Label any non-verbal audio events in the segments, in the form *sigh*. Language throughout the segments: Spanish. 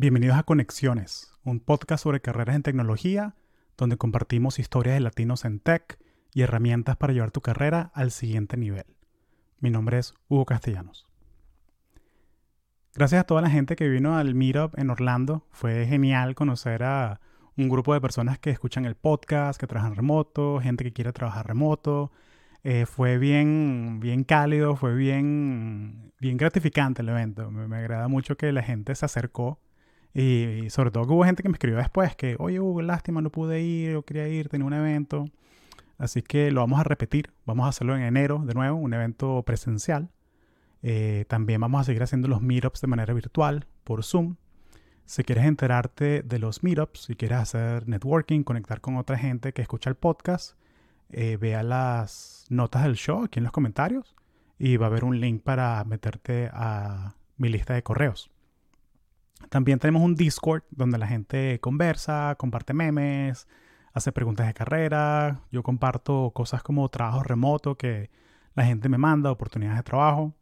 Bienvenidos a Conexiones, un podcast sobre carreras en tecnología, donde compartimos historias de latinos en tech y herramientas para llevar tu carrera al siguiente nivel. Mi nombre es Hugo Castellanos. Gracias a toda la gente que vino al Meetup en Orlando. Fue genial conocer a un grupo de personas que escuchan el podcast, que trabajan remoto, gente que quiere trabajar remoto. Eh, fue bien, bien cálido, fue bien, bien gratificante el evento. Me, me agrada mucho que la gente se acercó y, sobre todo hubo gente que me escribió después que, oye, Hugo, lástima, no pude ir, yo quería ir, tenía un evento. Así que lo vamos a repetir. Vamos a hacerlo en enero de nuevo, un evento presencial. Eh, también vamos a seguir haciendo los meetups de manera virtual por Zoom. Si quieres enterarte de los meetups, si quieres hacer networking, conectar con otra gente que escucha el podcast, eh, vea las notas del show aquí en los comentarios y va a haber un link para meterte a mi lista de correos. También tenemos un Discord donde la gente conversa, comparte memes, hace preguntas de carrera. Yo comparto cosas como trabajo remoto que la gente me manda, oportunidades de trabajo.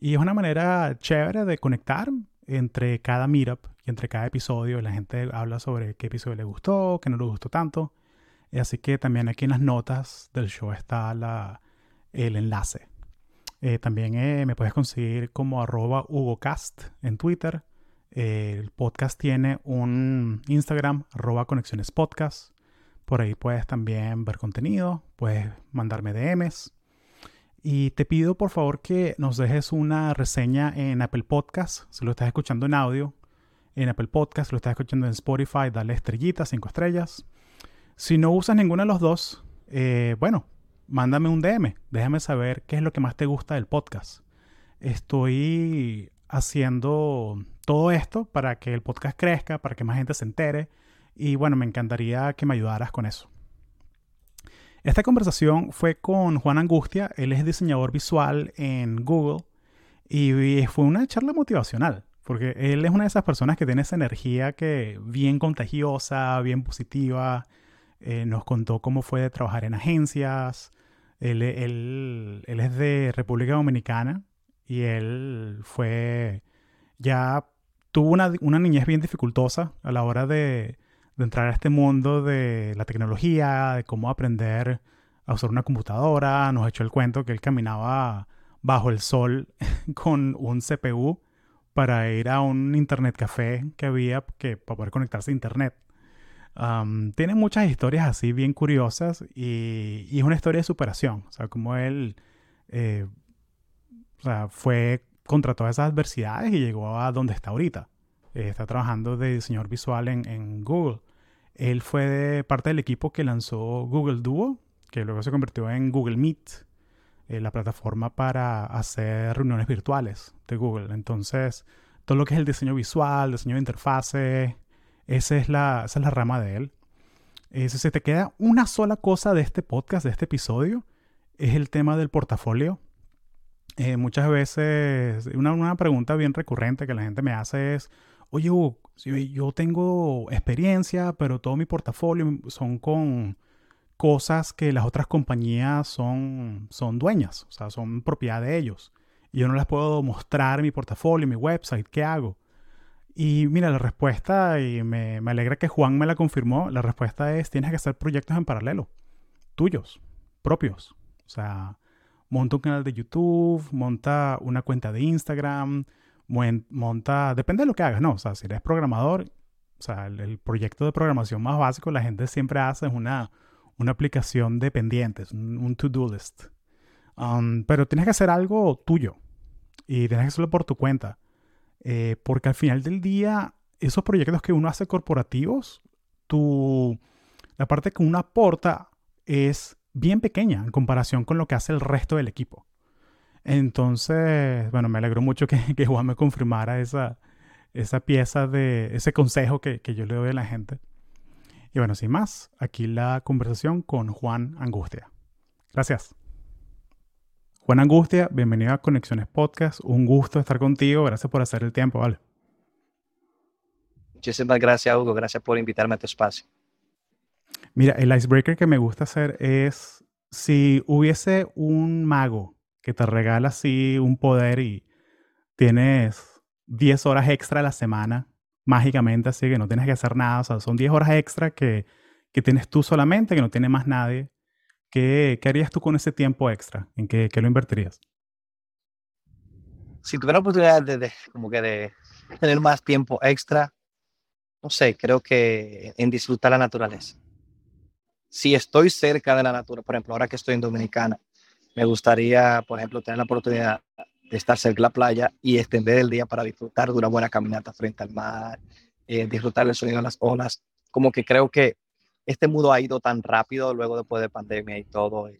Y es una manera chévere de conectar entre cada meetup y entre cada episodio. La gente habla sobre qué episodio le gustó, qué no le gustó tanto. Así que también aquí en las notas del show está el enlace. Eh, también eh, me puedes conseguir como arroba HugoCast en Twitter el podcast tiene un Instagram, arroba conexiones podcast. Por ahí puedes también ver contenido, puedes mandarme DMs. Y te pido por favor que nos dejes una reseña en Apple Podcast, si lo estás escuchando en audio. En Apple Podcast, si lo estás escuchando en Spotify, dale estrellitas, cinco estrellas. Si no usas ninguno de los dos, eh, bueno, mándame un DM. Déjame saber qué es lo que más te gusta del podcast. Estoy haciendo todo esto para que el podcast crezca, para que más gente se entere. Y bueno, me encantaría que me ayudaras con eso. Esta conversación fue con Juan Angustia, él es diseñador visual en Google y fue una charla motivacional, porque él es una de esas personas que tiene esa energía que bien contagiosa, bien positiva. Eh, nos contó cómo fue de trabajar en agencias. Él, él, él es de República Dominicana y él fue ya tuvo una, una, niñez bien dificultosa a la hora de, entrar a este mundo de la tecnología, de cómo aprender a usar una computadora. Nos echó el cuento que él caminaba bajo el sol *laughs* con un CPU para ir a un internet café que había que, para poder conectarse a internet. tiene muchas historias así bien curiosas y, y, es una historia de superación. O sea, como él eh, o sea, fue contra todas esas adversidades y llegó a donde está ahorita. Eh, está trabajando de diseñador visual en, Google. Él fue parte del equipo que lanzó Google Duo, que luego se convirtió en Google Meet, eh, la plataforma para hacer reuniones virtuales de Google. Entonces, todo lo que es el diseño visual, diseño de interfase, esa es la, esa es la rama de él. Eh, si se te queda una sola cosa de este podcast, de este episodio, es el tema del portafolio eh, muchas veces, una, pregunta bien recurrente que la gente me hace es, oye, yo tengo experiencia, pero todo mi portafolio son con cosas que las otras compañías son, son dueñas, o sea, son propiedad de ellos. Y yo no les puedo mostrar mi portafolio, mi website, ¿qué hago? Y mira, la respuesta, y me, me alegra que Juan me la confirmó, la respuesta es, tienes que hacer proyectos en paralelo, tuyos, propios. O sea, monta un canal de YouTube, monta una cuenta de Instagram, monta, depende de lo que hagas, ¿no? O sea, si eres programador, o sea, el, proyecto de programación más básico la gente siempre hace es una, una aplicación de pendientes, un, to-do list. Um, pero tienes que hacer algo tuyo y tienes que hacerlo por tu cuenta. Eh, porque al final del día, esos proyectos que uno hace corporativos, tu, la parte que uno aporta es bien pequeña en comparación con lo que hace el resto del equipo. Entonces, bueno, me alegro mucho que, *laughs* que Juan me confirmara esa, esa pieza de ese consejo que, que, yo le doy a la gente. Y bueno, sin más, aquí la conversación con Juan Angustia. Gracias. Juan Angustia, bienvenido a Conexiones Podcast. Un gusto estar contigo. Gracias por hacer el tiempo, ¿vale? Muchísimas gracias, Hugo. Gracias por invitarme a tu espacio. Mira, el icebreaker que me gusta hacer es si hubiese un mago que te regala así un poder y tienes 10 horas extra a la semana mágicamente así que no tienes que hacer nada. O sea, son 10 horas extra que, que tienes tú solamente, que no tiene más nadie. ¿Qué, ¿Qué, harías tú con ese tiempo extra? ¿En qué, qué lo invertirías? Si tuviera la oportunidad de, de, como que de tener más tiempo extra, no sé, creo que en disfrutar la naturaleza. Si estoy cerca de la naturaleza, por ejemplo, ahora que estoy en Dominicana, me gustaría, por ejemplo, tener la oportunidad de estar cerca de la playa y extender el día para disfrutar de una buena caminata frente al mar, eh, disfrutar el sonido de las olas. Como que creo que este mundo ha ido tan rápido luego después de pandemia y todo. Y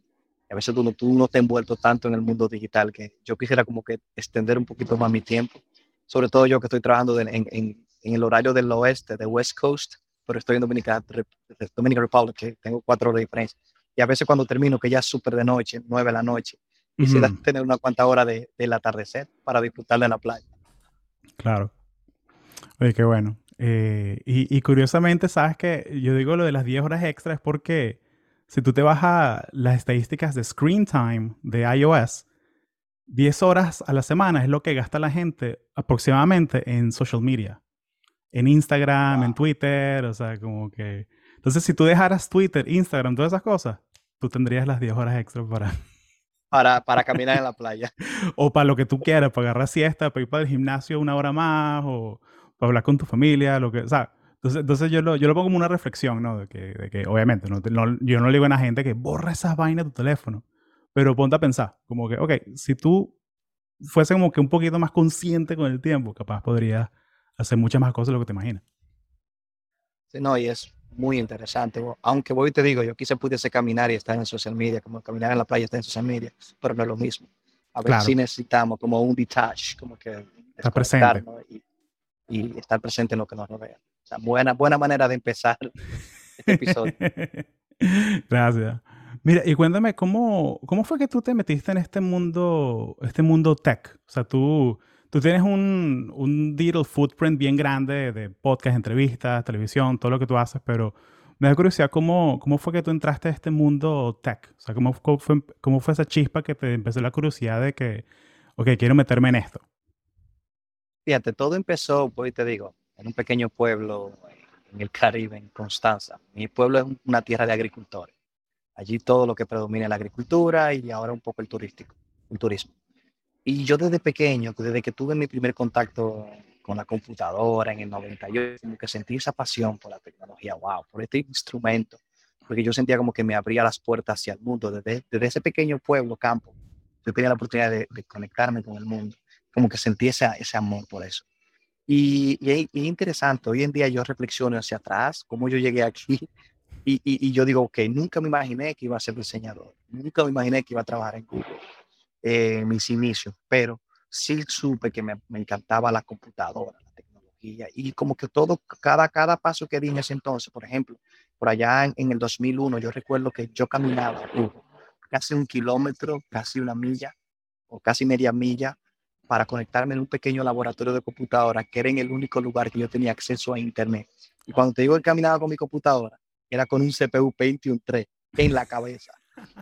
a veces tú no, tú no te has envuelto tanto en el mundo digital que yo quisiera como que extender un poquito más mi tiempo. Sobre todo yo que estoy trabajando en, en, en el horario del oeste, de West Coast, pero estoy en Dominica, Dominican Republic, que tengo cuatro horas de diferencia. Y a veces cuando termino, que ya es súper de noche, nueve de la noche, quisiera uh -huh. tener una cuanta hora de, del atardecer para disfrutar de la playa. Claro. Oye, qué bueno. Eh, y, y, curiosamente, sabes que yo digo lo de las 10 horas extra es porque si tú te vas a las estadísticas de screen time de iOS, 10 horas a la semana es lo que gasta la gente aproximadamente en social media. En Instagram, wow. en Twitter, o sea, como que... Entonces, si tú dejaras Twitter, Instagram, todas esas cosas, tú tendrías las 10 horas extra para... *laughs* Para, para caminar en la playa. o para lo que tú quieras, para agarrar siesta, para ir para el gimnasio una hora más, o para hablar con tu familia, lo que... O sea, entonces, entonces yo, lo, yo lo pongo como una reflexión, ¿no? De que, de que obviamente, no, no, yo no le digo a la gente que borra esas vainas de tu teléfono. Pero ponte a pensar, como que, ok, si tú fuese como que un poquito más consciente con el tiempo, capaz podrías hacer muchas más cosas de lo que te imaginas. Sí, no, y es muy interesante. Aunque voy y te digo, yo quise pudiese caminar y estar en social media, como caminar en la playa y estar en social media, pero no es lo mismo. A ver claro. si necesitamos como un detach, como que estar presente. Y, y, estar presente en lo que nos rodea. O sea, buena, buena manera de empezar *laughs* este episodio. *laughs* Gracias. Mira, y cuéntame, ¿cómo, ¿cómo fue que tú te metiste en este mundo, este mundo tech? O sea, tú, tú tienes un, un digital footprint bien grande de podcast, entrevistas, televisión, todo lo que tú haces, pero me da curiosidad cómo, cómo fue que tú entraste a este mundo tech. O sea, ¿cómo, cómo, fue, cómo fue esa chispa que te empezó la curiosidad de que, ok, quiero meterme en esto? Fíjate, todo empezó, pues te digo, en un pequeño pueblo en el Caribe, en Constanza. Mi pueblo es una tierra de agricultores. Allí todo lo que predomina es la agricultura y ahora un poco el turístico, el turismo. Y yo desde pequeño, desde que tuve mi primer contacto con la computadora en el 98, como que sentí esa pasión por la tecnología, wow, por este instrumento, porque yo sentía como que me abría las puertas hacia el mundo. Desde, desde ese pequeño pueblo, campo, yo tenía la oportunidad de, de conectarme con el mundo, como que sentí ese, ese amor por eso. Y, es interesante, hoy en día yo reflexiono hacia atrás, cómo yo llegué aquí, *laughs* y, y, yo digo, ok, nunca me imaginé que iba a ser diseñador, nunca me imaginé que iba a trabajar en Google eh, mis inicios, pero sí supe que me, me, encantaba la computadora, la tecnología, y como que todo, cada, cada paso que di en ese entonces, por ejemplo, por allá en, en el 2001, yo recuerdo que yo caminaba casi un kilómetro, casi una milla, o casi media milla, para conectarme en un pequeño laboratorio de computadora, que era en el único lugar que yo tenía acceso a Internet. Y cuando te digo que caminaba con mi computadora, era con un CPU Pentium 3 en la cabeza,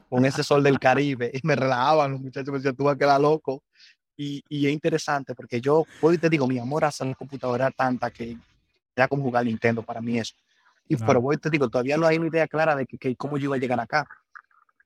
con ese sol del Caribe, y me relajaban los muchachos, me decían, tú vas a quedar loco. Y, y, es interesante porque yo, hoy te digo, mi amor hacia la computadora era tanta que era como jugar Nintendo para mí eso. Y claro. pero voy te digo, todavía no hay una idea clara de que, que, cómo yo iba a llegar acá.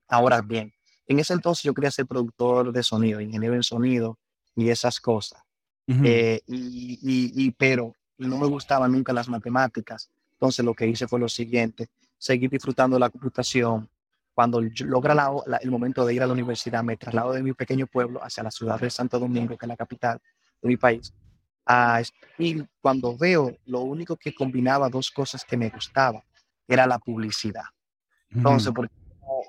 Ahora bien, en ese entonces yo quería ser productor de sonido, ingeniero en sonido y esas cosas. Uh -huh. eh, y, y, y, pero no me gustaban nunca las matemáticas. Entonces lo que hice fue lo siguiente, seguir disfrutando de la computación. Cuando logra la, la, el momento de ir a la universidad, me traslado de mi pequeño pueblo hacia la ciudad de Santo Domingo, que es la capital de mi país. Y cuando veo, lo único que combinaba dos cosas que me gustaba era la publicidad. Entonces, porque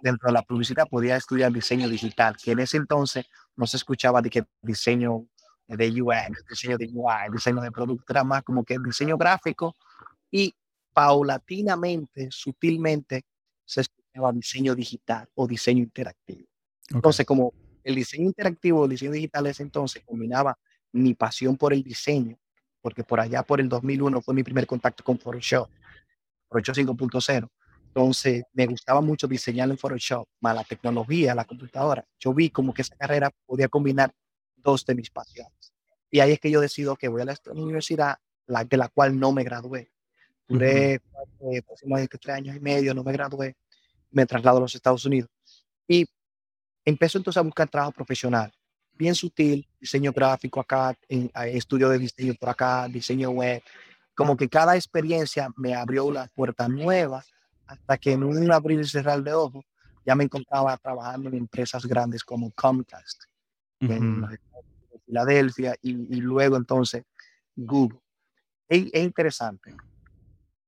dentro de la publicidad podía estudiar diseño digital, que en ese entonces no se escuchaba de que diseño de UX, diseño de UI, diseño de producto, era más como que diseño gráfico y paulatinamente, sutilmente, se diseño digital o diseño interactivo. Okay. Entonces, como el diseño interactivo o el diseño digital ese entonces combinaba mi pasión por el diseño, porque por allá por el 2001 fue mi primer contacto con Photoshop, Photoshop 5.0. Entonces, me gustaba mucho diseñar en Photoshop, más la tecnología, la computadora. Yo vi como que esa carrera podía combinar dos de mis pasiones. Y ahí es que yo decido que voy a la universidad la, de la cual no me gradué. Duré aproximadamente tres años y medio, no me gradué, me traslado a los Estados Unidos. Y empecé entonces a buscar trabajo profesional, bien sutil, diseño gráfico acá, en, estudio de diseño por acá, diseño web. Como que cada experiencia me abrió una puerta nueva hasta que en un abrir y cerrar de ojos ya me encontraba trabajando en empresas grandes como Comcast, en Filadelfia y, luego entonces Google. Es, es, interesante,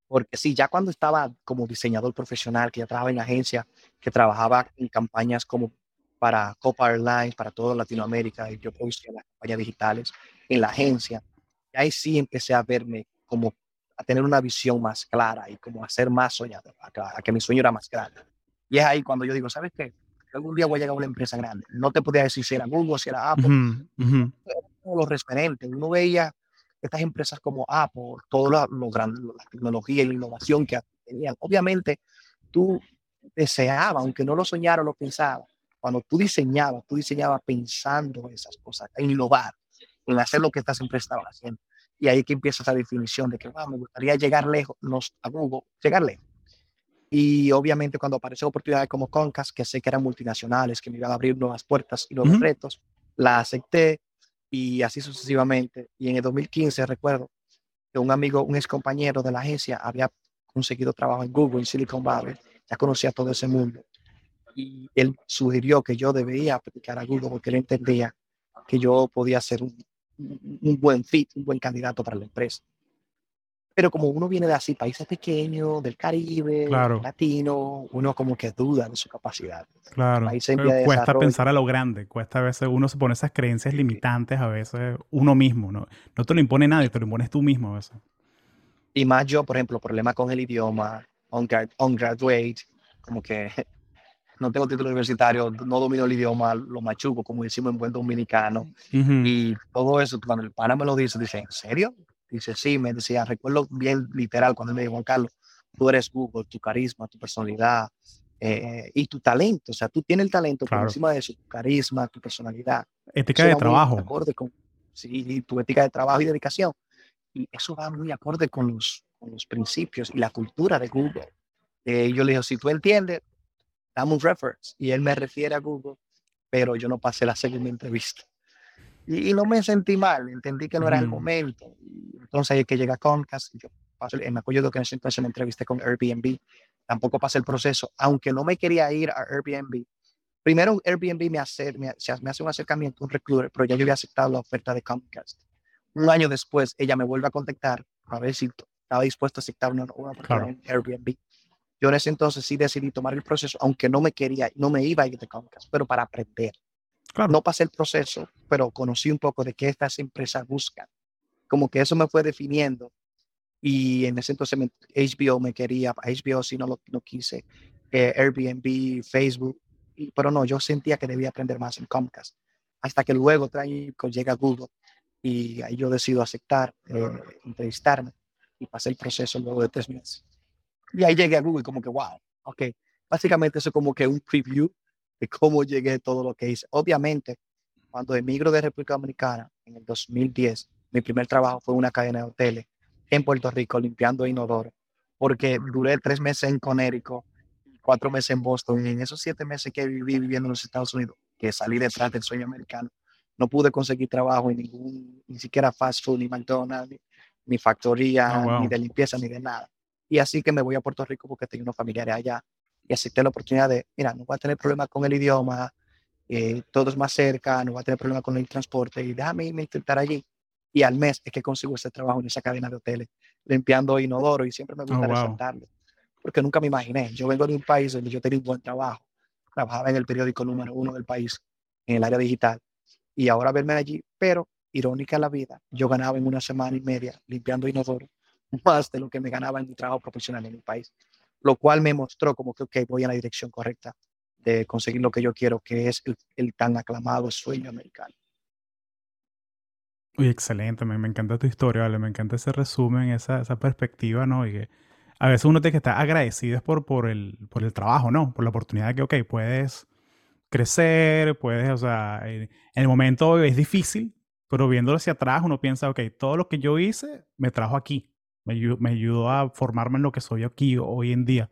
porque sí, ya cuando estaba como diseñador profesional, que ya trabajaba en agencia, que trabajaba en campañas como para Copa Airlines, para toda Latinoamérica, y yo producía las campañas digitales en la agencia, y ahí sí empecé a verme como a tener una visión más clara y como a ser más soñador, a, que mi sueño era más grande. Y es ahí cuando yo digo, ¿sabes qué? Algún día voy a llegar a una empresa grande. No te podía decir si era Google, si era Apple. Los referentes. Uno veía estas empresas como Apple, toda lo, grande, la tecnología y la innovación que tenían. Obviamente, tú deseabas, aunque no lo soñara, lo pensaba. Cuando tú diseñabas, tú diseñabas pensando esas cosas, en innovar, en hacer lo que estas empresas estaban haciendo. Y ahí que empieza esa definición de que me gustaría llegar lejos, a Google, llegar lejos. Y obviamente cuando apareció oportunidades como Concas, que sé que eran multinacionales, que me iban a abrir nuevas puertas y nuevos retos, la acepté y así sucesivamente. Y en el 2015 recuerdo que un amigo, un ex compañero de la agencia había conseguido trabajo en Google, en Silicon Valley, ya conocía todo ese mundo. Y él sugirió que yo debía aplicar a Google porque él entendía que yo podía ser un, un buen fit, un buen candidato para la empresa. Pero como uno viene de así, países pequeños, del Caribe, latino, uno como que duda de su capacidad. Claro. cuesta pensar a lo grande, cuesta a veces uno se pone esas creencias limitantes a veces uno mismo, ¿no? No te lo impone nadie, te lo impones tú mismo a veces. Y más yo, por ejemplo, problema con el idioma, on, graduate, como que *laughs* no tengo título universitario, no domino el idioma, lo machuco, como decimos en buen dominicano. Y todo eso, cuando el pana me lo dice, dice, ¿en serio? Dice, sí, me decía, recuerdo bien literal cuando me dijo, Juan Carlos, tú eres Google, tu carisma, tu personalidad eh, y tu talento. O sea, tú tienes el talento por encima de eso, tu carisma, tu personalidad. Ética de trabajo. Acorde con, sí, tu ética de trabajo y dedicación. Y eso va muy acorde con los, con los principios y la cultura de Google. Eh, yo le dije, si tú entiendes, dame un reference. Y él me refiere a Google, pero yo no pasé la segunda entrevista. Y, no me sentí mal, entendí que no era el momento. entonces es que llega Comcast, yo paso, me acuerdo que en ese entonces me entrevisté con Airbnb, tampoco pasé el proceso, aunque no me quería ir a Airbnb. Primero Airbnb me hace, me, me hace un acercamiento, un recruiter, pero ya yo había aceptado la oferta de Comcast. Un año después, ella me vuelve a contactar a ver si estaba dispuesto a aceptar una, oferta en Airbnb. Yo en ese entonces sí decidí tomar el proceso, aunque no me quería, no me iba a ir de Comcast, pero para aprender. No pasé el proceso, pero conocí un poco de qué estas empresas buscan. Como que eso me fue definiendo. Y en ese entonces HBO me quería, HBO sí no lo no quise, eh, Airbnb, Facebook, pero no, yo sentía que debía aprender más en Comcast. Hasta que luego llega Google y ahí yo decido aceptar, eh, entrevistarme y pasé el proceso luego de tres meses. Y ahí llegué a Google como que, wow, ok. Básicamente eso como que un preview de cómo llegué a todo lo que hice. Obviamente, cuando emigro de República Dominicana en el 2010, mi primer trabajo fue una cadena de hoteles en Puerto Rico limpiando inodoro, porque duré tres meses en Connecticut, cuatro meses en Boston, y en esos siete meses que viví viviendo en los Estados Unidos, que salí detrás del sueño americano, no pude conseguir trabajo en ningún, ni siquiera fast food, ni McDonald's, ni, factoría, oh, ni de limpieza, ni de nada. Y así que me voy a Puerto Rico porque tengo unos familiares allá y acepté la oportunidad de, mira, no voy a tener problema con el idioma, eh, todo es más cerca, no voy a tener problema con el transporte y déjame intentar allí. Y al mes es que consigo ese trabajo en esa cadena de hoteles, limpiando inodoro y siempre me gusta oh, resaltarlo, porque nunca me imaginé. Yo vengo de un país donde yo tenía un buen trabajo, trabajaba en el periódico número uno del país, en el área digital, y ahora verme allí, pero irónica la vida, yo ganaba en una semana y media limpiando inodoro *laughs* más de lo que me ganaba en mi trabajo profesional en mi país lo cual me mostró como que, ok, voy en la dirección correcta de conseguir lo que yo quiero, que es el, tan aclamado sueño americano. Uy, excelente, me, me, encanta tu historia, ¿vale? Me encanta ese resumen, esa, esa perspectiva, ¿no? Y que a veces uno tiene que estar agradecido por, por, el, por el trabajo, ¿no? Por la oportunidad que, ok, puedes crecer, puedes, o sea, en, el momento es difícil, pero viéndolo hacia atrás uno piensa, ok, todo lo que yo hice me trajo aquí, me, me ayudó a formarme en lo que soy aquí hoy en día.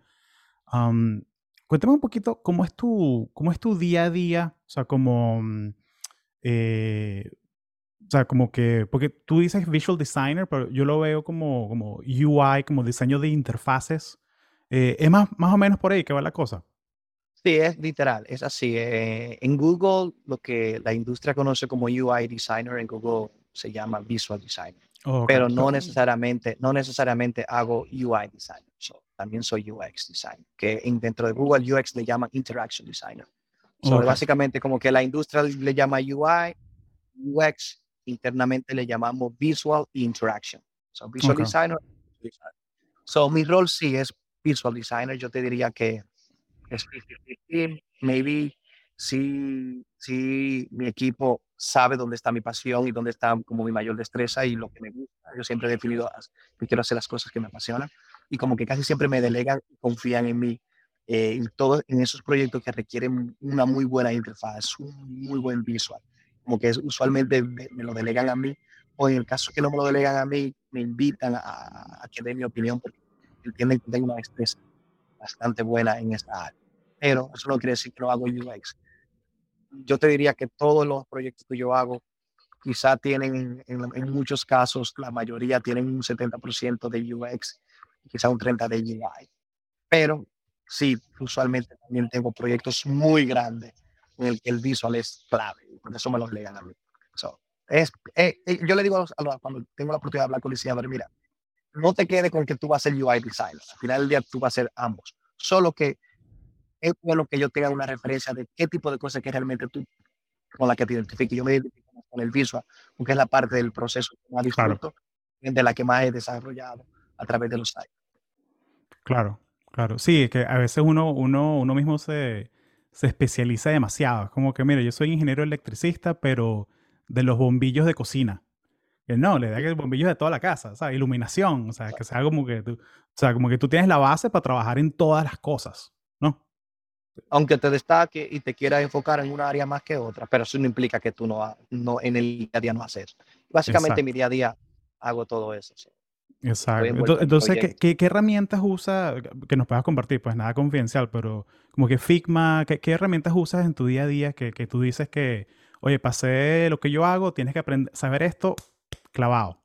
cuéntame un poquito cómo es tu, cómo es tu día a día, o sea, como, mm, eh, o sea, como que, porque tú dices visual designer, pero yo lo veo como, como UI, como diseño de interfaces. Eh, ¿Es más, más o menos por ahí que va la cosa? Sí, es literal, es así. Eh, en Google, lo que la industria conoce como UI designer, en Google se llama visual designer. Pero no necesariamente, no necesariamente hago UI designer. también soy UX designer, que dentro de Google UX le llaman interaction designer. Básicamente como que la industria le llama UI, UX internamente le llamamos visual interaction. So, visual designer. So, mi rol sí es visual designer. Yo te diría que es maybe si, si mi equipo sabe dónde está mi pasión y dónde está como mi mayor destreza y lo que me gusta. Yo siempre he definido que quiero hacer las cosas que me apasionan y como que casi siempre me delegan confían en mí eh, en, todo, en esos proyectos que requieren una muy buena interfaz, un muy buen visual como que usualmente me, lo delegan a mí, o en el caso que no me lo delegan a mí, me invitan a, que dé mi opinión porque entienden que tengo una destreza bastante buena en esta área. Pero eso no quiere decir que no hago UX. Yo te diría que todos los proyectos que yo hago quizá tienen, en, muchos casos, la mayoría tienen un 70% de UX, quizá un 30% de UI. Pero sí, usualmente también tengo proyectos muy grandes en el que el visual es clave, por eso me lo legan a mí. es, eh, eh, yo le digo a los, cuando tengo la oportunidad de hablar con el diseñador, mira, no te quedes con que tú vas a ser UI designer, al final del día tú vas a ser ambos, solo que es bueno que yo tenga una referencia de qué tipo de cosas que realmente tú con la que te identifiques. Yo me identifico con el visual, porque es la parte del proceso que más disfruto, de la que más he desarrollado a través de los sites. Claro, claro. Sí, es que a veces uno, uno, uno mismo se, se especializa demasiado. Es como que, mira, yo soy ingeniero electricista, pero de los bombillos de cocina. Que no, le da que bombillos de toda la casa, o sea, iluminación, o sea, que sea como que tú, o sea, como que tú tienes la base para trabajar en todas las cosas. Aunque te destaque y te quieras enfocar en una área más que otra, pero eso no implica que tú no, no en el día a día no haces. Básicamente mi día a día hago todo eso. Exacto. Entonces, ¿qué, ¿qué, herramientas usa que nos puedas compartir? Pues nada confidencial, pero como que Figma, ¿qué, qué herramientas usas en tu día a día que, que, tú dices que, oye, pasé lo que yo hago, tienes que aprender, saber esto clavado?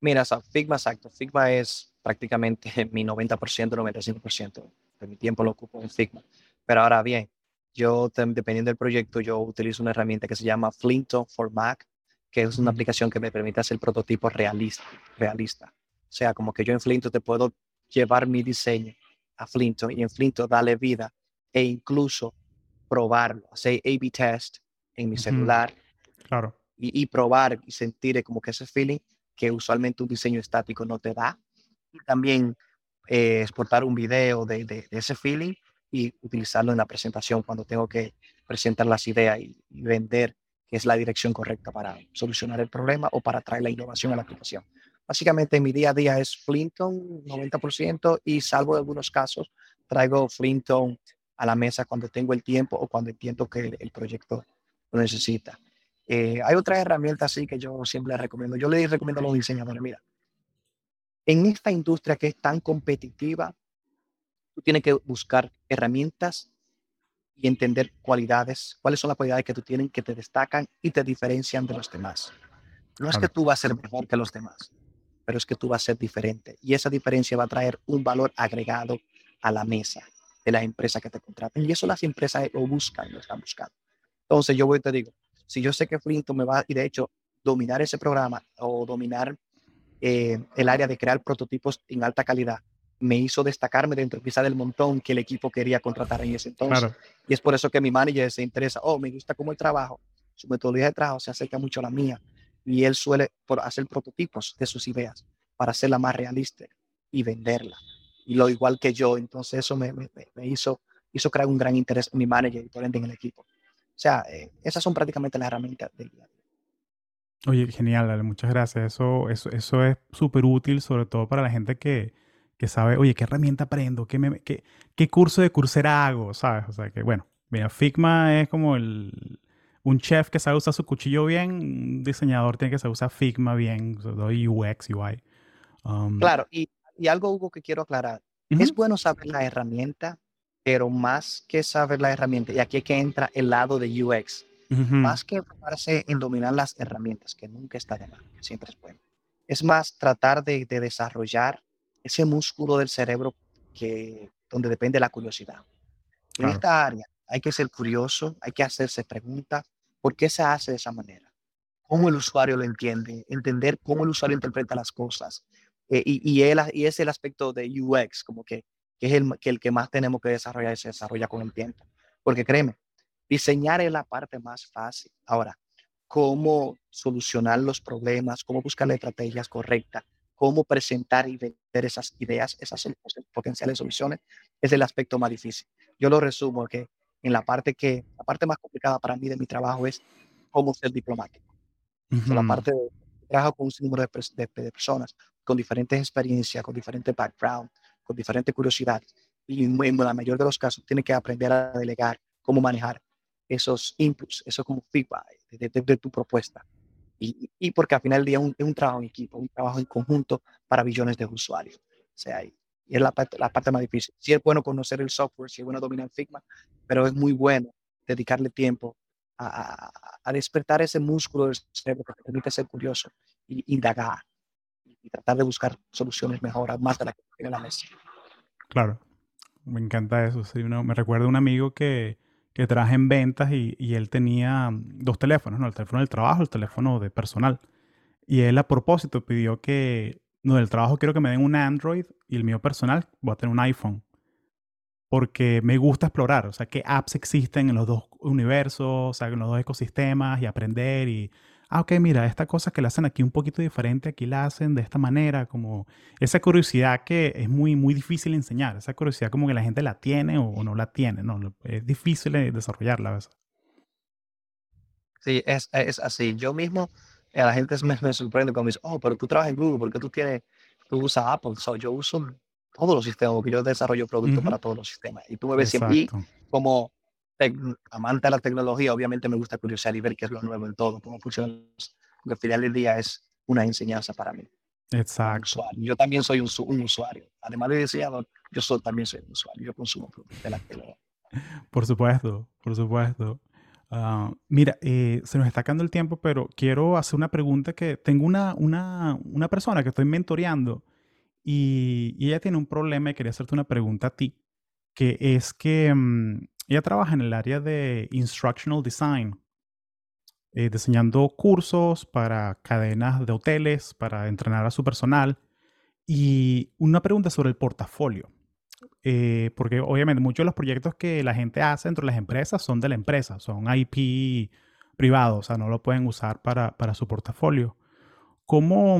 Mira, Figma, exacto. Figma es prácticamente *laughs* mi 90%, 95% de mi tiempo lo ocupo en Figma. Pero ahora bien, yo, dependiendo del proyecto, yo utilizo una herramienta que se llama Flinto for Mac que es una aplicación que me permite hacer prototipos realista, realista. O sea, como que yo en Flinto te puedo llevar mi diseño a Flinto y en Flinto darle vida e incluso probarlo, hacer A-B test en mi celular. Claro. Y, probar y sentir como que ese feeling que usualmente un diseño estático no te da. Y también eh, exportar un video de, ese feeling y utilizarlo en la presentación cuando tengo que presentar las ideas y vender es la dirección correcta para solucionar el problema o para traer la innovación a la aplicación. Básicamente mi día a día es Flinton 90% y salvo algunos casos traigo Flinton a la mesa cuando tengo el tiempo o cuando entiendo que el, proyecto lo necesita. Eh, hay otras herramientas así que yo siempre recomiendo. Yo les recomiendo a los diseñadores, mira, en esta industria que es tan competitiva, tú tienes que buscar herramientas y entender cualidades, cuáles son las cualidades que tú tienes que te destacan y te diferencian de los demás. No es que tú vas a ser mejor que los demás, pero es que tú vas a ser diferente y esa diferencia va a traer un valor agregado a la mesa de la empresa que te contratan y eso las empresas lo buscan, lo están buscando. Entonces yo voy y te digo, si yo sé que Flinto me va y de hecho dominar ese programa o dominar eh, el área de crear prototipos en alta calidad, me hizo destacarme dentro quizá del montón que el equipo quería contratar en ese entonces. Y es por eso que mi manager se interesa, oh, me gusta cómo el trabajo, su metodología de trabajo se acerca mucho a la mía y él suele por hacer prototipos de sus ideas para hacerla más realista y venderla. Y lo igual que yo, entonces eso me, me, hizo, hizo crear un gran interés en mi manager y por ende en el equipo. O sea, eh, esas son prácticamente las herramientas del día. Oye, genial, muchas gracias. Eso, eso, eso es súper útil, sobre todo para la gente que, que sabe, oye, ¿qué herramienta aprendo? ¿Qué, me, qué, curso de Coursera hago? ¿Sabes? O sea, que bueno, mira, Figma es como el... un chef que sabe usar su cuchillo bien, un diseñador tiene que saber usar Figma bien, UX, UI. Um, claro, y, y, algo, Hugo, que quiero aclarar. Es bueno saber la herramienta, pero más que saber la herramienta, y aquí es que entra el lado de UX, más que enfocarse en dominar las herramientas, que nunca está de más, siempre es bueno. Es más tratar de, de desarrollar ese músculo del cerebro que, donde depende la curiosidad. En esta área hay que ser curioso, hay que hacerse preguntas, ¿por qué se hace de esa manera? ¿Cómo el usuario lo entiende? Entender cómo el usuario interpreta las cosas. Eh, y, y, él, y es el aspecto de UX, como que, que es el que, el que más tenemos que desarrollar y se desarrolla con el tiempo. Porque créeme, diseñar es la parte más fácil. Ahora, cómo solucionar los problemas, cómo buscar las estrategias correctas, cómo presentar y vender esas ideas, esas potenciales soluciones, es el aspecto más difícil. Yo lo resumo que en la parte que, la parte más complicada para mí de mi trabajo es cómo ser diplomático. La parte de trabajo con un número de, de, personas con diferentes experiencias, con diferentes background, con diferentes curiosidades. Y en, la mayoría de los casos tiene que aprender a delegar cómo manejar esos inputs, eso como feedback de, de tu propuesta. Y, porque al final del día es un, trabajo en equipo, un trabajo en conjunto para billones de usuarios. O sea, y, es la parte, la parte más difícil. Sí es bueno conocer el software, sí es bueno dominar Figma, pero es muy bueno dedicarle tiempo a, a, despertar ese músculo del cerebro que te permite ser curioso y indagar y, tratar de buscar soluciones mejores, más de las que tiene la mesa. Claro, me encanta eso. Sí, me recuerda un amigo que que traje en ventas y, él tenía dos teléfonos, ¿no? El teléfono del trabajo, el teléfono de personal. Y él a propósito pidió que, no, del trabajo quiero que me den un Android y el mío personal voy a tener un iPhone. Porque me gusta explorar, o sea, qué apps existen en los dos universos, o sea, en los dos ecosistemas y aprender y ah, ok, mira, esta cosa que la hacen aquí un poquito diferente, aquí la hacen de esta manera, como esa curiosidad que es muy, muy difícil enseñar, esa curiosidad como que la gente la tiene o, no la tiene, ¿no? Es difícil desarrollarla a veces. Sí, es, es así. Yo mismo, a la gente me, me sorprende cuando me dice, oh, pero tú trabajas en Google, porque tú tienes, tú usas Apple? So, yo uso todos los sistemas, porque yo desarrollo productos para todos los sistemas. Y tú me ves siempre como amante de la tecnología, obviamente me gusta curiosidad y ver qué es lo nuevo en todo, cómo funciona. Porque al final del día es una enseñanza para mí. Exacto. Yo también soy un, un, usuario. Además de diseñador, yo soy, también soy un usuario. Yo consumo de la tecnología. Por supuesto, por supuesto. Ah, mira, eh, se nos está acabando el tiempo, pero quiero hacer una pregunta que tengo una, una, una persona que estoy mentoreando y, y, ella tiene un problema y quería hacerte una pregunta a ti, que es que mm, ella trabaja en el área de instructional design, eh, diseñando cursos para cadenas de hoteles, para entrenar a su personal. Y una pregunta sobre el portafolio. Eh, porque obviamente muchos de los proyectos que la gente hace dentro de las empresas son de la empresa, son IP privados, o sea, no lo pueden usar para, para su portafolio. ¿Cómo,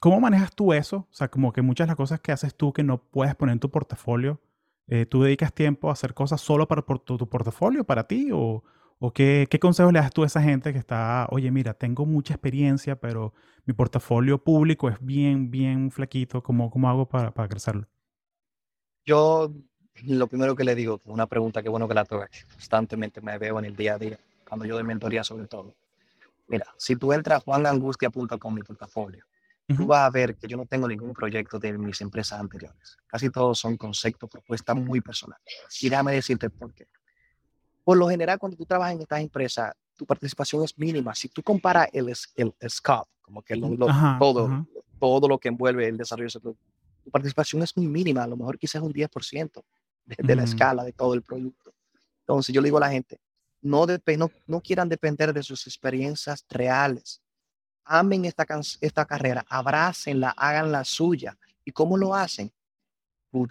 ¿Cómo manejas tú eso? O sea, como que muchas de las cosas que haces tú que no puedes poner en tu portafolio, eh, ¿Tú dedicas tiempo a hacer cosas solo para tu, portafolio, para ti? ¿O, o qué, qué, consejos le das tú a esa gente que está, oye, mira, tengo mucha experiencia, pero mi portafolio público es bien, bien flaquito? ¿Cómo, cómo hago para, para crecerlo? Yo, lo primero que le digo, una pregunta que bueno que la tuve, constantemente me veo en el día a día, cuando yo doy mentoría sobre todo. Mira, si tú entras a juanangustia.com, mi portafolio, tú vas a ver que yo no tengo ningún proyecto de mis empresas anteriores. Casi todos son conceptos, propuestas muy personales. Y déjame decirte por qué. Por lo general, cuando tú trabajas en estas empresas, tu participación es mínima. Si tú comparas el, el, scope, como que todo, todo lo que envuelve el desarrollo de ese producto, tu participación es muy mínima. A lo mejor quizás un 10% de, de la escala de todo el producto. Entonces, yo le digo a la gente, no, no, no quieran depender de sus experiencias reales amen esta, esta carrera, abrácenla, hagan la suya. ¿Y cómo lo hacen?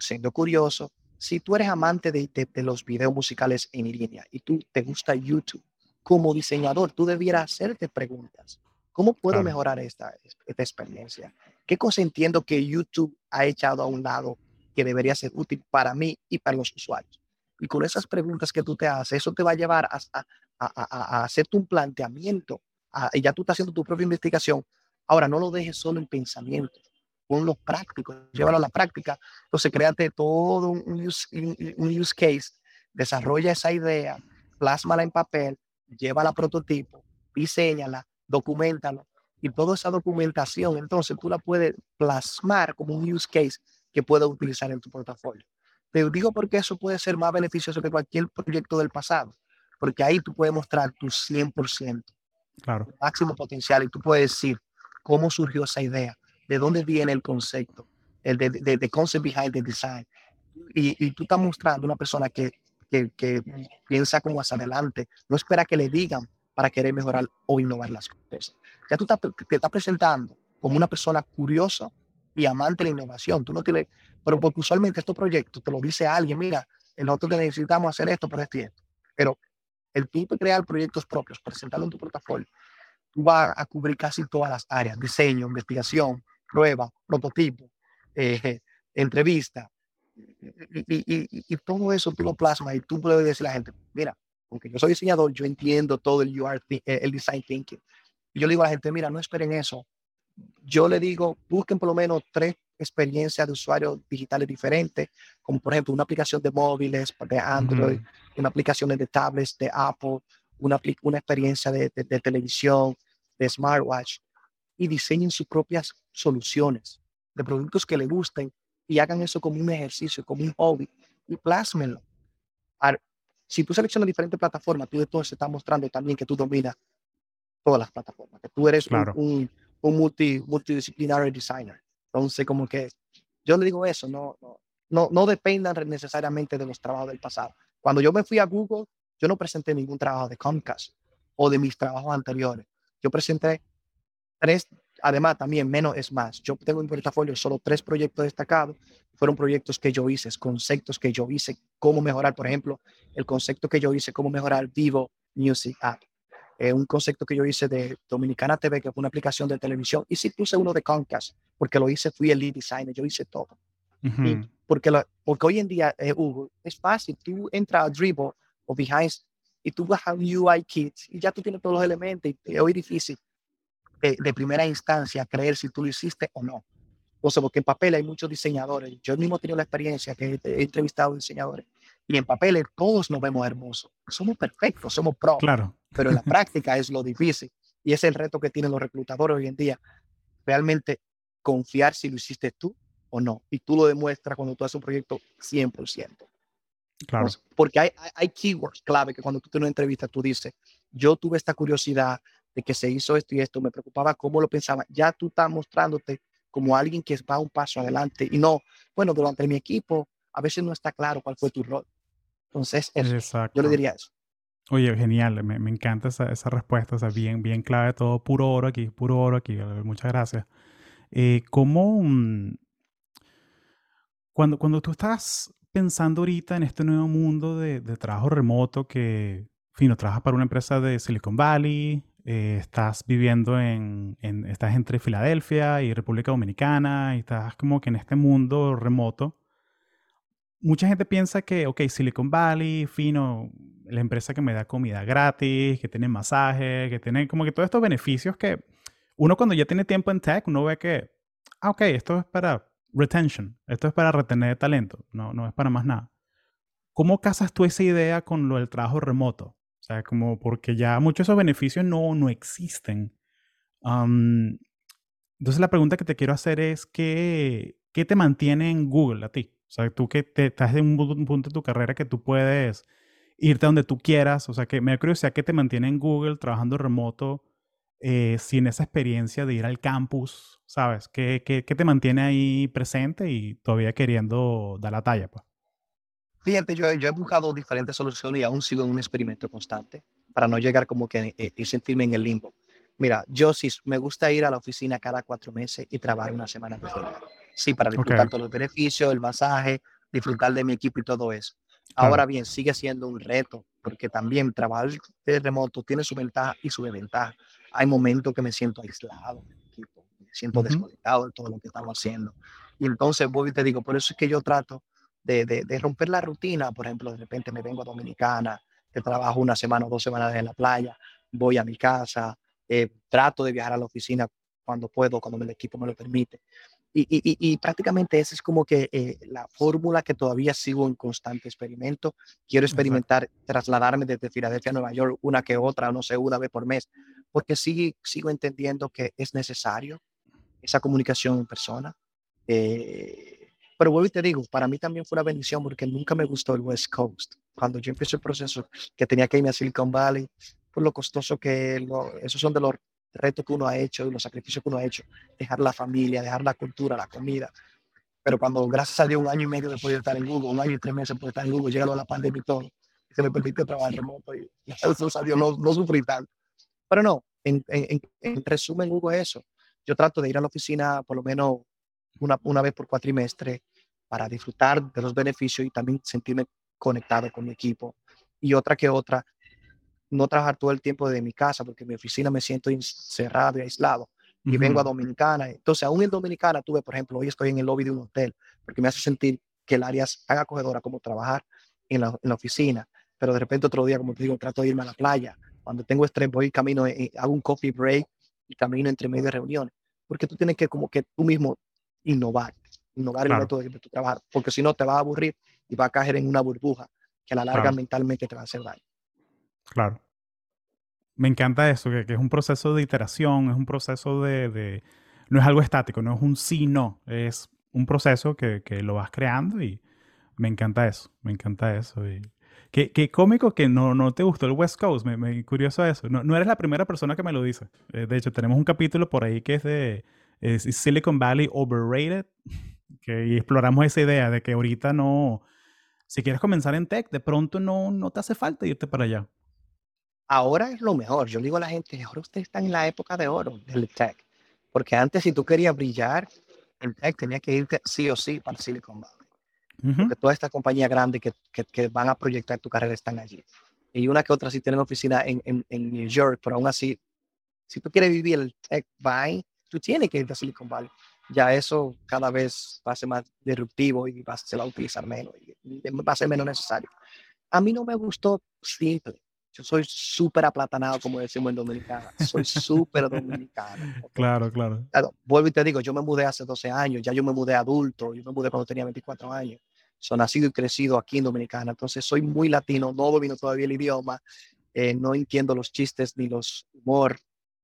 Siendo curioso, si tú eres amante de, de, los videos musicales en línea y tú te gusta YouTube, como diseñador, tú debieras hacerte preguntas. ¿Cómo puedo mejorar esta, esta experiencia? ¿Qué cosa entiendo que YouTube ha echado a un lado que debería ser útil para mí y para los usuarios? Y con esas preguntas que tú te haces, eso te va a llevar a, a, a, a hacerte un planteamiento Ah, y ya tú estás haciendo tu propia investigación. Ahora, no lo dejes solo en pensamiento, ponlo práctico, llévalo a la práctica. Entonces, créate todo un use, un use case, desarrolla esa idea, plásmala en papel, lleva la prototipo, diseñala, documentalo y toda esa documentación, entonces tú la puedes plasmar como un use case que puedas utilizar en tu portafolio. Te digo porque eso puede ser más beneficioso que cualquier proyecto del pasado, porque ahí tú puedes mostrar tu 100%, claro. máximo potencial y tú puedes decir cómo surgió esa idea, de dónde viene el concepto, el de, de, concept behind the design. Y, y, tú estás mostrando una persona que, que, que piensa como hacia adelante, no espera que le digan para querer mejorar o innovar las cosas. Ya tú te estás presentando como una persona curiosa y amante de la innovación. Tú no tienes, pero porque usualmente estos proyectos te lo dice alguien, mira, nosotros necesitamos hacer esto por esto y. Pero el tú crear proyectos propios, presentarlo en tu portafolio, tú vas a cubrir casi todas las áreas, diseño, investigación, prueba, prototipo, eh, entrevista, y, y, y, todo eso tú lo plasmas y tú puedes decir a la gente, mira, aunque yo soy diseñador, yo entiendo todo el eh, el design thinking. Y yo le digo a la gente, mira, no esperen eso. Yo le digo, busquen por lo menos tres experiencias de usuarios digitales diferentes, como por ejemplo una aplicación de móviles de Android, una aplicación de tablets de Apple, una, una experiencia de, de, televisión, de smartwatch, y diseñen sus propias soluciones de productos que le gusten y hagan eso como un ejercicio, como un hobby, y plásmenlo. Si tú seleccionas diferentes plataformas, tú de todo se está mostrando también que tú dominas todas las plataformas, que tú eres un, un, multi, multidisciplinario designer. Entonces, como que yo le digo eso, no, no, no, dependan necesariamente de los trabajos del pasado. Cuando yo me fui a Google, yo no presenté ningún trabajo de Comcast o de mis trabajos anteriores. Yo presenté tres, además también menos es más. Yo tengo en portafolio solo tres proyectos destacados. Fueron proyectos que yo hice, conceptos que yo hice, cómo mejorar, por ejemplo, el concepto que yo hice, cómo mejorar Vivo Music App eh, un concepto que yo hice de Dominicana TV, que fue una aplicación de televisión, y sí puse uno de Comcast, porque lo hice, fui el lead designer, yo hice todo. porque, porque hoy en día, eh, Hugo, es fácil, tú entras a Dribble o Behind y tú vas a un UI Kit y ya tú tienes todos los elementos y hoy es difícil de, de, primera instancia creer si tú lo hiciste o no. O sea, porque en papel hay muchos diseñadores. Yo mismo he tenido la experiencia que he, entrevistado diseñadores y en papel todos nos vemos hermosos. Somos perfectos, somos pro. Claro. Pero en la *laughs* práctica es lo difícil y es el reto que tienen los reclutadores hoy en día. Realmente confiar si lo hiciste tú o no. Y tú lo demuestras cuando tú haces un proyecto 100%. Claro. porque hay, hay, keywords clave que cuando tú tienes una entrevista tú dices, yo tuve esta curiosidad de que se hizo esto y esto, me preocupaba cómo lo pensaba. Ya tú estás mostrándote como alguien que va un paso adelante y no, bueno, durante mi equipo a veces no está claro cuál fue tu rol. Entonces, yo le diría eso. Oye, genial, me, me encanta esa, esa, respuesta, o sea, bien, bien clave, todo puro oro aquí, puro oro aquí, muchas gracias. Eh, ¿Cómo, mm, cuando, cuando tú estás pensando ahorita en este nuevo mundo de, trabajo remoto que, fino, trabajas para una empresa de Silicon Valley, eh, estás viviendo en, en, estás entre Filadelfia y República Dominicana y estás como que en este mundo remoto, mucha gente piensa que, ok, Silicon Valley, fino, la empresa que me da comida gratis, que tiene masaje, que tiene como que todos estos beneficios que uno cuando ya tiene tiempo en tech, uno ve que, ah, ok, esto es para retention, esto es para retener talento, no, no es para más nada. ¿Cómo casas tú esa idea con lo del trabajo remoto? O sea, como porque ya muchos de esos beneficios no, no existen. entonces la pregunta que te quiero hacer es, ¿qué, ¿qué te mantiene en Google a ti? O sea, tú que te, estás en un punto de tu carrera que tú puedes irte donde tú quieras. O sea, que me da curiosidad que te mantiene en Google trabajando remoto eh, sin esa experiencia de ir al campus, ¿sabes? ¿Qué, qué, qué te mantiene ahí presente y todavía queriendo dar la talla? Pues? Fíjate, yo, yo he buscado diferentes soluciones y aún sigo en un experimento constante para no llegar como que eh, y sentirme en el limbo. Mira, yo sí me gusta ir a la oficina cada cuatro meses y trabajar una semana de Sí, para disfrutar todos los beneficios, el masaje, disfrutar de mi equipo y todo eso. Ahora bien, sigue siendo un reto, porque también trabajar de remoto tiene su ventaja y su desventaja. Hay momentos que me siento aislado del equipo, me siento desconectado de todo lo que estamos haciendo. Y entonces voy y te digo, por eso es que yo trato de, de, romper la rutina. Por ejemplo, de repente me vengo a Dominicana, que trabajo una semana o dos semanas en la playa, voy a mi casa, eh, trato de viajar a la oficina cuando puedo, cuando el equipo me lo permite y, prácticamente esa es como que eh, la fórmula que todavía sigo en constante experimento. Quiero experimentar, trasladarme desde Filadelfia a Nueva York una que otra, no sé, una vez por mes, porque sigo, sigo entendiendo que es necesario esa comunicación en persona. Eh, pero vuelvo y te digo, para mí también fue una bendición porque nunca me gustó el West Coast. Cuando yo empecé el proceso que tenía que irme a Silicon Valley, por lo costoso que esos son de los retos que uno ha hecho y los sacrificios que uno ha hecho, dejar la familia, dejar la cultura, la comida. Pero cuando, gracias a Dios, un año y medio después de estar en Google, un año y tres meses después de estar en Google, llega la pandemia y todo, se me permite trabajar remoto y gracias a Dios no, no sufrí tanto. Pero no, en, en, en resumen, Google, es eso. Yo trato de ir a la oficina por lo menos una, una vez por cuatrimestre para disfrutar de los beneficios y también sentirme conectado con mi equipo. Y otra que otra, no trabajar todo el tiempo de mi casa, porque en mi oficina me siento encerrado y aislado. Y vengo a Dominicana. Entonces, aún en Dominicana tuve, por ejemplo, hoy estoy en el lobby de un hotel, porque me hace sentir que el área es tan acogedora como trabajar en la, en la, oficina. Pero de repente otro día, como te digo, trato de irme a la playa. Cuando tengo estrés, voy camino, eh, hago un coffee break y camino entre medio de reuniones. Porque tú tienes que como que tú mismo innovar, innovar claro. el método de tu trabajo, porque si no te vas a aburrir y vas a caer en una burbuja que a la larga claro. mentalmente te va a hacer daño. Claro. Me encanta eso, que, que, es un proceso de iteración, es un proceso de, de, No es algo estático, no es un sí, no. Es un proceso que, que lo vas creando y me encanta eso, me encanta eso. Y... Qué, qué cómico que no, no te gustó el West Coast, me, me curioso eso. No, no, eres la primera persona que me lo dice. Eh, de hecho, tenemos un capítulo por ahí que es de Silicon Valley overrated, *laughs* que y exploramos esa idea de que ahorita no, si quieres comenzar en tech, de pronto no, no te hace falta irte para allá. Ahora es lo mejor. Yo digo a la gente, ahora ustedes están en la época de oro del tech. Porque antes, si tú querías brillar en tech, tenías que irte sí o sí para Silicon Valley. Uh -huh. Porque todas estas compañías grandes que, que, que, van a proyectar tu carrera están allí. Y una que otra sí tienen oficina en, en, en New York, pero aún así, si tú quieres vivir el tech vibe, tú tienes que irte a Silicon Valley. Ya eso cada vez va a ser más disruptivo y va, se va a utilizar menos y va a ser menos necesario. A mí no me gustó simple. Yo soy súper aplatanado, como decimos en Dominicana. Soy súper dominicano. *laughs* Okay. Claro, claro, claro. Vuelvo y te digo, yo me mudé hace 12 años, ya yo me mudé adulto, yo me mudé cuando tenía 24 años. Soy nacido y crecido aquí en Dominicana, entonces soy muy latino, no domino todavía el idioma, eh, no entiendo los chistes ni los humor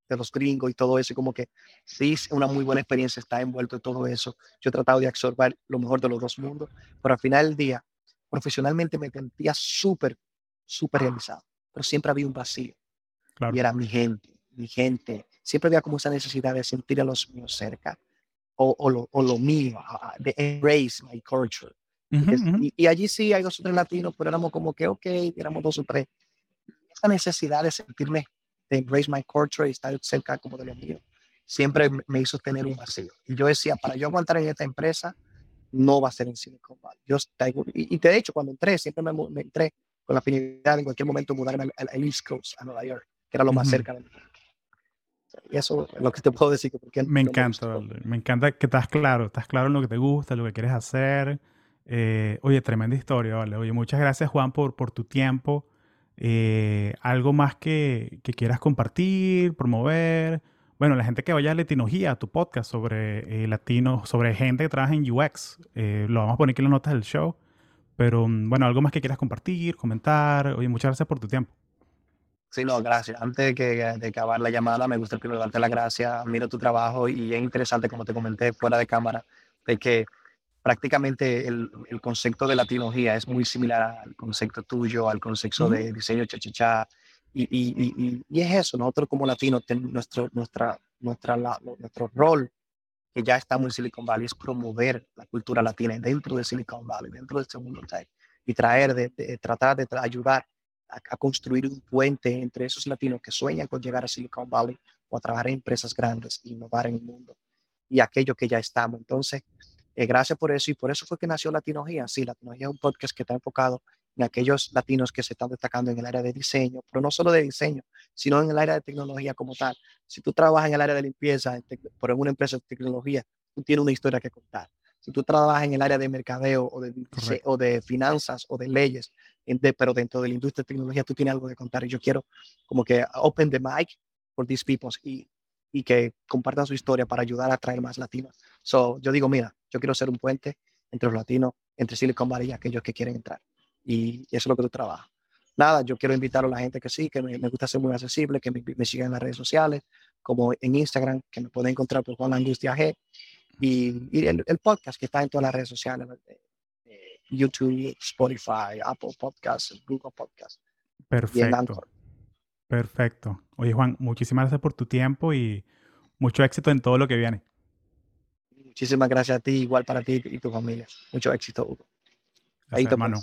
de los gringos y todo eso, y como que sí es una muy buena experiencia estar envuelto en todo eso. Yo he tratado de absorber lo mejor de los dos mundos, pero al final del día, profesionalmente me sentía súper, súper realizado, pero siempre había un vacío. Claro. Y era mi gente, mi gente. Siempre había como esa necesidad de sentir a los míos cerca, o, o, lo, o lo, mío, de embrace my culture. Uh -huh, uh -huh. Y, y, allí sí hay dos o tres latinos, pero éramos como que, ok, éramos dos o tres. Esa necesidad de sentirme de embrace my culture y estar cerca como de lo mío, siempre me hizo tener un vacío. Y yo decía, para yo aguantar en esta empresa, no va a ser en Silicon Valley. Yo, y, y de hecho, cuando entré, siempre me, me entré con de en cualquier momento mudarme al, al, East Coast, a Nueva York, que era lo más uh -huh. cerca de mí. Y eso es lo que te puedo decir. Porque me encanta, me, me, encanta que estás claro, estás claro en lo que te gusta, lo que quieres hacer. Eh, oye, tremenda historia, ¿vale? Oye, muchas gracias, Juan, por, por tu tiempo. Eh, algo más que, que, quieras compartir, promover. Bueno, la gente que vaya a Latinología, a tu podcast sobre eh, latinos, sobre gente que trabaja en UX, eh, lo vamos a poner aquí en las notas del show. Pero mm, bueno, algo más que quieras compartir, comentar. Oye, muchas gracias por tu tiempo. Sí, no, gracias. Antes de, que, de acabar la llamada, me gusta primero darte las gracias. Admiro tu trabajo y es interesante, como te comenté fuera de cámara, de que prácticamente el, el, concepto de la tecnología es muy similar al concepto tuyo, al concepto -huh. de diseño cha Y, y, y, y, es eso, nosotros como latinos, nuestro, nuestra, nuestra, la, nuestro rol que ya estamos en Silicon Valley es promover la cultura latina dentro de Silicon Valley, dentro del segundo tech, y traer, de, tratar de ayudar a, a, construir un puente entre esos latinos que sueñan con llegar a Silicon Valley o a trabajar en empresas grandes, innovar en el mundo, y aquello que ya estamos. Entonces, eh, gracias por eso y por eso fue que nació Latinología. Sí, Latinología es un podcast que está enfocado en aquellos latinos que se están destacando en el área de diseño, pero no solo de diseño, sino en el área de tecnología como tal. Si tú trabajas en el área de limpieza, en por una empresa de tecnología, tú tienes una historia que contar. Si tú trabajas en el área de mercadeo o de, o de finanzas o de leyes, de, pero dentro de la industria de tecnología, tú tienes algo que contar. Y yo quiero como que open the mic for these people y y que compartan su historia para ayudar a traer más latinos. So, yo digo, mira, yo quiero ser un puente entre los latinos, entre Silicon Valley y aquellos que quieren entrar. Y eso es lo que tú trabajas. Nada, yo quiero invitar a la gente que sí, que me, gusta ser muy accesible, que me, me, sigan en las redes sociales, como en Instagram, que me pueden encontrar por Juan Angustia G, y, y el, el, podcast que está en todas las redes sociales, eh, eh, YouTube, Spotify, Apple Podcasts, Google Podcasts. Perfecto. Perfecto. Oye, Juan, muchísimas gracias por tu tiempo y mucho éxito en todo lo que viene. Muchísimas gracias a ti, igual para ti y tu familia. Mucho éxito, Hugo. Ahí hermano.